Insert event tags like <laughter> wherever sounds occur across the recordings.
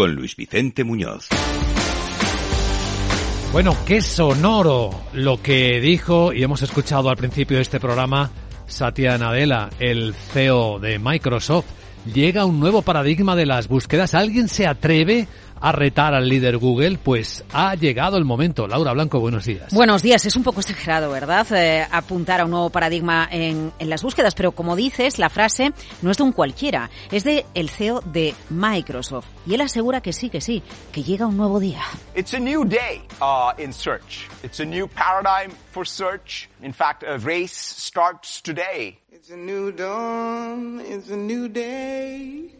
con Luis Vicente Muñoz. Bueno, qué sonoro lo que dijo y hemos escuchado al principio de este programa Satya Nadella, el CEO de Microsoft. Llega un nuevo paradigma de las búsquedas. ¿Alguien se atreve a retar al líder Google, pues ha llegado el momento. Laura Blanco, buenos días. Buenos días. Es un poco exagerado, ¿verdad? Eh, apuntar a un nuevo paradigma en, en, las búsquedas, pero como dices, la frase no es de un cualquiera, es de el CEO de Microsoft. Y él asegura que sí, que sí, que llega un nuevo día. It's a new day uh, in search. It's a new paradigm for search. In fact, a race starts today. It's a new dawn. It's a new day.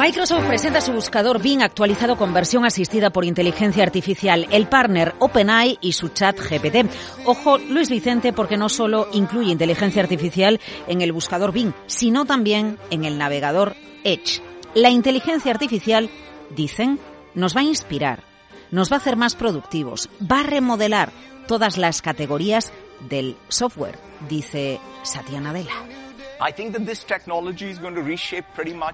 Microsoft presenta su buscador Bing actualizado con versión asistida por inteligencia artificial, el partner OpenAI y su chat GPT. Ojo, Luis Vicente, porque no solo incluye inteligencia artificial en el buscador Bing, sino también en el navegador Edge. La inteligencia artificial, dicen, nos va a inspirar, nos va a hacer más productivos, va a remodelar todas las categorías del software, dice Satya Nadella.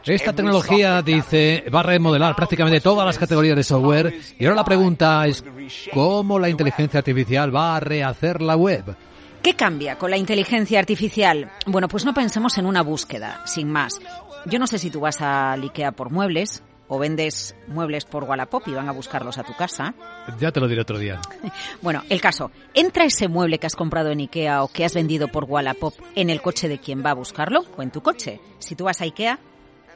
Esta tecnología, dice, va a remodelar prácticamente todas las categorías de software. Y ahora la pregunta es, ¿cómo la inteligencia artificial va a rehacer la web? ¿Qué cambia con la inteligencia artificial? Bueno, pues no pensemos en una búsqueda, sin más. Yo no sé si tú vas a IKEA por muebles o vendes muebles por Wallapop y van a buscarlos a tu casa. Ya te lo diré otro día. <laughs> Bueno, el caso, entra ese mueble que has comprado en IKEA o que has vendido por Wallapop en el coche de quien va a buscarlo o en tu coche. Si tú vas a IKEA,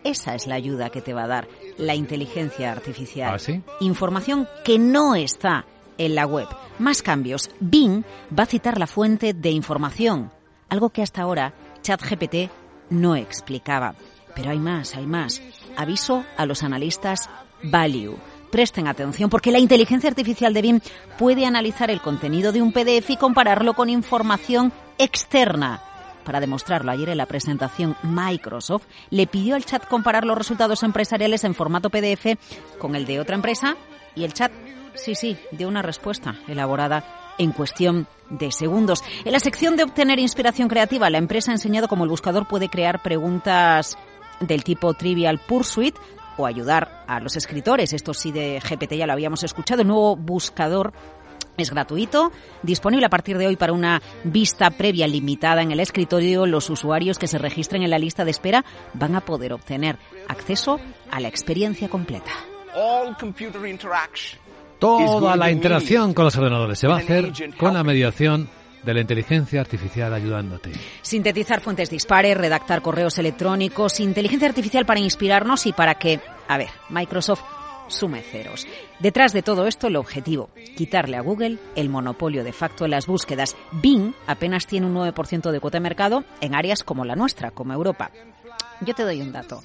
esa es la ayuda que te va a dar la inteligencia artificial. ¿Ah, sí? Información que no está en la web. Más cambios. Bing va a citar la fuente de información, algo que hasta ahora ChatGPT no explicaba. Pero hay más, hay más. Aviso a los analistas Value. Presten atención porque la inteligencia artificial de BIM puede analizar el contenido de un PDF y compararlo con información externa. Para demostrarlo, ayer en la presentación Microsoft le pidió al chat comparar los resultados empresariales en formato PDF con el de otra empresa y el chat, sí, sí, dio una respuesta elaborada en cuestión de segundos. En la sección de obtener inspiración creativa, la empresa ha enseñado cómo el buscador puede crear preguntas del tipo Trivial Pursuit o ayudar a los escritores. Esto sí de GPT ya lo habíamos escuchado. El nuevo buscador es gratuito, disponible a partir de hoy para una vista previa limitada en el escritorio. Los usuarios que se registren en la lista de espera van a poder obtener acceso a la experiencia completa. Toda la interacción con los ordenadores se va a hacer con la mediación de la inteligencia artificial ayudándote. Sintetizar fuentes dispares, redactar correos electrónicos, inteligencia artificial para inspirarnos y para que, a ver, Microsoft sume ceros. Detrás de todo esto, el objetivo, quitarle a Google el monopolio de facto en las búsquedas. Bing apenas tiene un 9% de cuota de mercado en áreas como la nuestra, como Europa. Yo te doy un dato.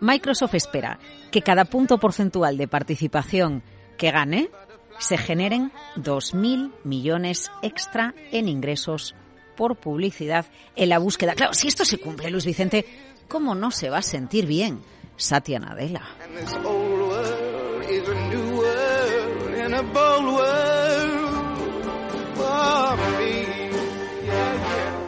Microsoft espera que cada punto porcentual de participación que gane se generen 2.000 millones extra en ingresos por publicidad en la búsqueda. Claro, si esto se cumple, Luis Vicente, ¿cómo no se va a sentir bien Satya Nadella?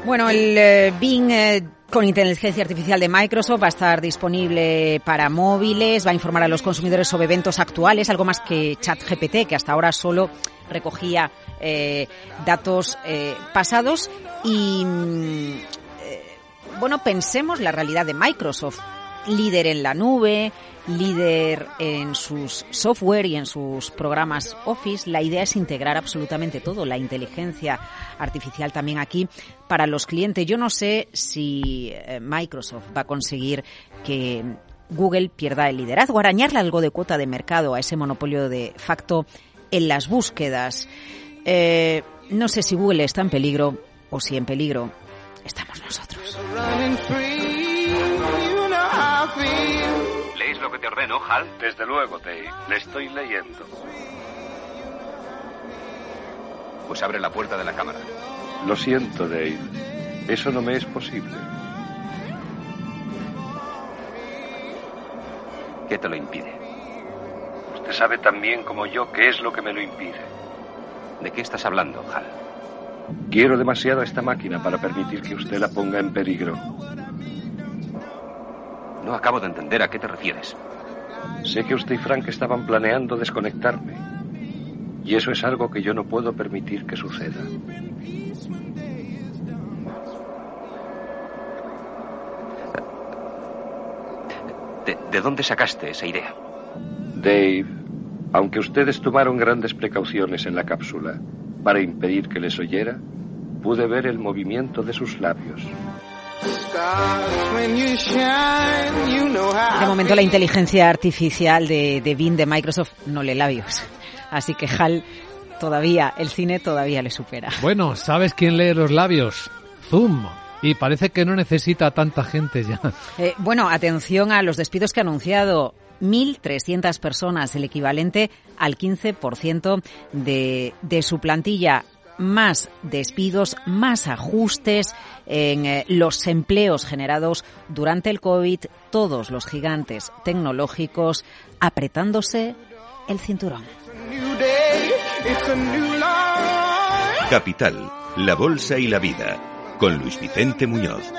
Bueno, el eh, Bing eh, con inteligencia artificial de Microsoft va a estar disponible para móviles, va a informar a los consumidores sobre eventos actuales, algo más que ChatGPT, que hasta ahora solo recogía eh, datos eh, pasados. Y mm, eh, bueno, pensemos la realidad de Microsoft, líder en la nube, líder en sus software y en sus programas Office. La idea es integrar absolutamente todo, la inteligencia artificial también aquí para los clientes. Yo no sé si eh, Microsoft va a conseguir que Google pierda el liderazgo, arañarle algo de cuota de mercado a ese monopolio de facto en las búsquedas. Eh, no sé si Google está en peligro o si en peligro estamos nosotros. ¿Lees lo que te ordeno, Hal? Desde luego, Tay. Le estoy leyendo. Pues abre la puerta de la cámara. Lo siento, Dave. Eso no me es posible. ¿Qué te lo impide? Usted sabe tan bien como yo qué es lo que me lo impide. ¿De qué estás hablando, Hal? Quiero demasiado esta máquina para permitir que usted la ponga en peligro. No acabo de entender a qué te refieres. Sé que usted y Frank estaban planeando desconectarme. Y eso es algo que yo no puedo permitir que suceda. ¿De, de dónde sacaste esa idea? Dave, aunque ustedes tomaron grandes precauciones en la cápsula para impedir que les oyera, pude ver el movimiento de sus labios. De momento la inteligencia artificial de, de Bing de Microsoft no lee labios. Así que HAL todavía, el cine todavía le supera. Bueno, ¿sabes quién lee los labios? Zoom. Y parece que no necesita tanta gente ya. Eh, bueno, atención a los despidos que ha anunciado. 1.300 personas, el equivalente al 15% de, de su plantilla más despidos, más ajustes en eh, los empleos generados durante el COVID, todos los gigantes tecnológicos apretándose el cinturón. Capital, la Bolsa y la Vida, con Luis Vicente Muñoz.